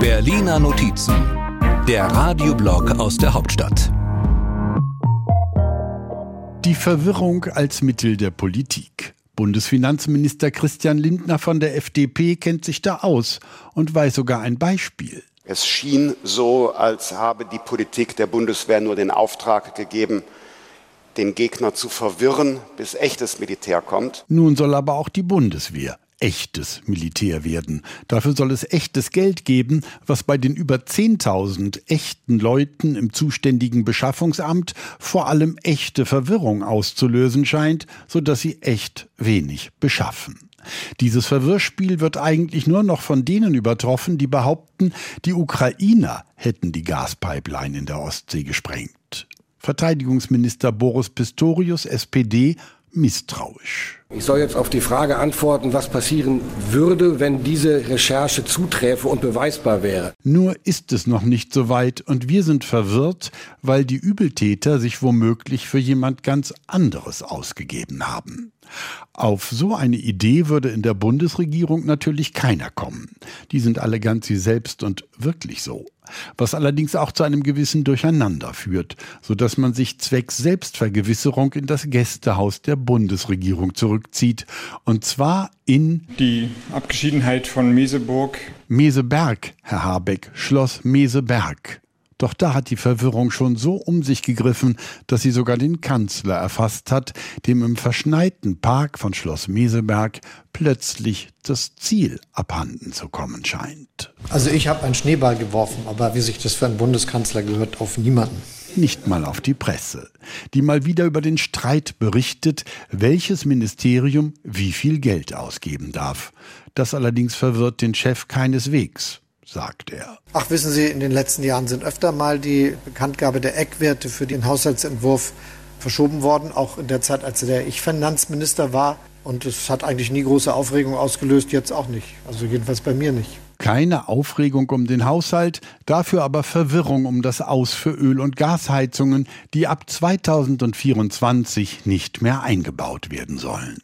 Berliner Notizen, der Radioblog aus der Hauptstadt. Die Verwirrung als Mittel der Politik. Bundesfinanzminister Christian Lindner von der FDP kennt sich da aus und weiß sogar ein Beispiel. Es schien so, als habe die Politik der Bundeswehr nur den Auftrag gegeben, den Gegner zu verwirren, bis echtes Militär kommt. Nun soll aber auch die Bundeswehr echtes Militär werden. Dafür soll es echtes Geld geben, was bei den über 10.000 echten Leuten im zuständigen Beschaffungsamt vor allem echte Verwirrung auszulösen scheint, sodass sie echt wenig beschaffen. Dieses Verwirrspiel wird eigentlich nur noch von denen übertroffen, die behaupten, die Ukrainer hätten die Gaspipeline in der Ostsee gesprengt. Verteidigungsminister Boris Pistorius, SPD, misstrauisch. Ich soll jetzt auf die Frage antworten, was passieren würde, wenn diese Recherche zuträfe und beweisbar wäre. Nur ist es noch nicht so weit und wir sind verwirrt, weil die Übeltäter sich womöglich für jemand ganz anderes ausgegeben haben. Auf so eine Idee würde in der Bundesregierung natürlich keiner kommen. Die sind alle ganz sie selbst und wirklich so. Was allerdings auch zu einem gewissen Durcheinander führt, so dass man sich zwecks Selbstvergewisserung in das Gästehaus der Bundesregierung zurückzieht. Und zwar in die Abgeschiedenheit von Meseburg. Meseberg, Herr Habeck, Schloss Meseberg. Doch da hat die Verwirrung schon so um sich gegriffen, dass sie sogar den Kanzler erfasst hat, dem im verschneiten Park von Schloss Meseberg plötzlich das Ziel abhanden zu kommen scheint. Also ich habe einen Schneeball geworfen, aber wie sich das für einen Bundeskanzler gehört, auf niemanden nicht mal auf die Presse, die mal wieder über den Streit berichtet, welches Ministerium wie viel Geld ausgeben darf. Das allerdings verwirrt den Chef keineswegs sagt er. Ach, wissen Sie, in den letzten Jahren sind öfter mal die Bekanntgabe der Eckwerte für den Haushaltsentwurf verschoben worden, auch in der Zeit, als der ich Finanzminister war. Und es hat eigentlich nie große Aufregung ausgelöst, jetzt auch nicht. Also jedenfalls bei mir nicht. Keine Aufregung um den Haushalt, dafür aber Verwirrung um das Aus für Öl- und Gasheizungen, die ab 2024 nicht mehr eingebaut werden sollen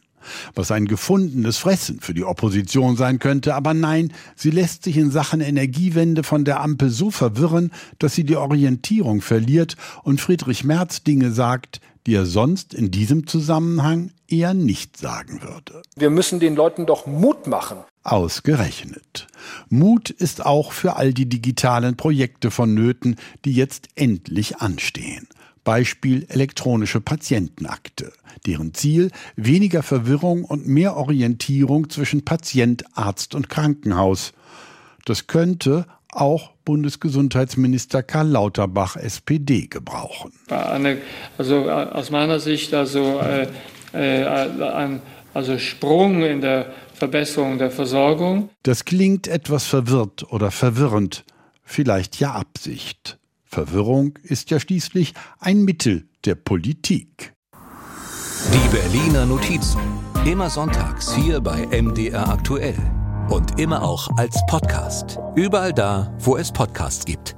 was ein gefundenes Fressen für die Opposition sein könnte, aber nein, sie lässt sich in Sachen Energiewende von der Ampel so verwirren, dass sie die Orientierung verliert und Friedrich Merz Dinge sagt, die er sonst in diesem Zusammenhang eher nicht sagen würde. Wir müssen den Leuten doch Mut machen. Ausgerechnet. Mut ist auch für all die digitalen Projekte vonnöten, die jetzt endlich anstehen. Beispiel elektronische Patientenakte, deren Ziel weniger Verwirrung und mehr Orientierung zwischen Patient, Arzt und Krankenhaus. Das könnte auch Bundesgesundheitsminister Karl Lauterbach SPD gebrauchen. Eine, also äh, aus meiner Sicht also äh, äh, ein also Sprung in der Verbesserung der Versorgung. Das klingt etwas verwirrt oder verwirrend, vielleicht ja Absicht. Verwirrung ist ja schließlich ein Mittel der Politik. Die Berliner Notizen. Immer sonntags hier bei MDR aktuell. Und immer auch als Podcast. Überall da, wo es Podcasts gibt.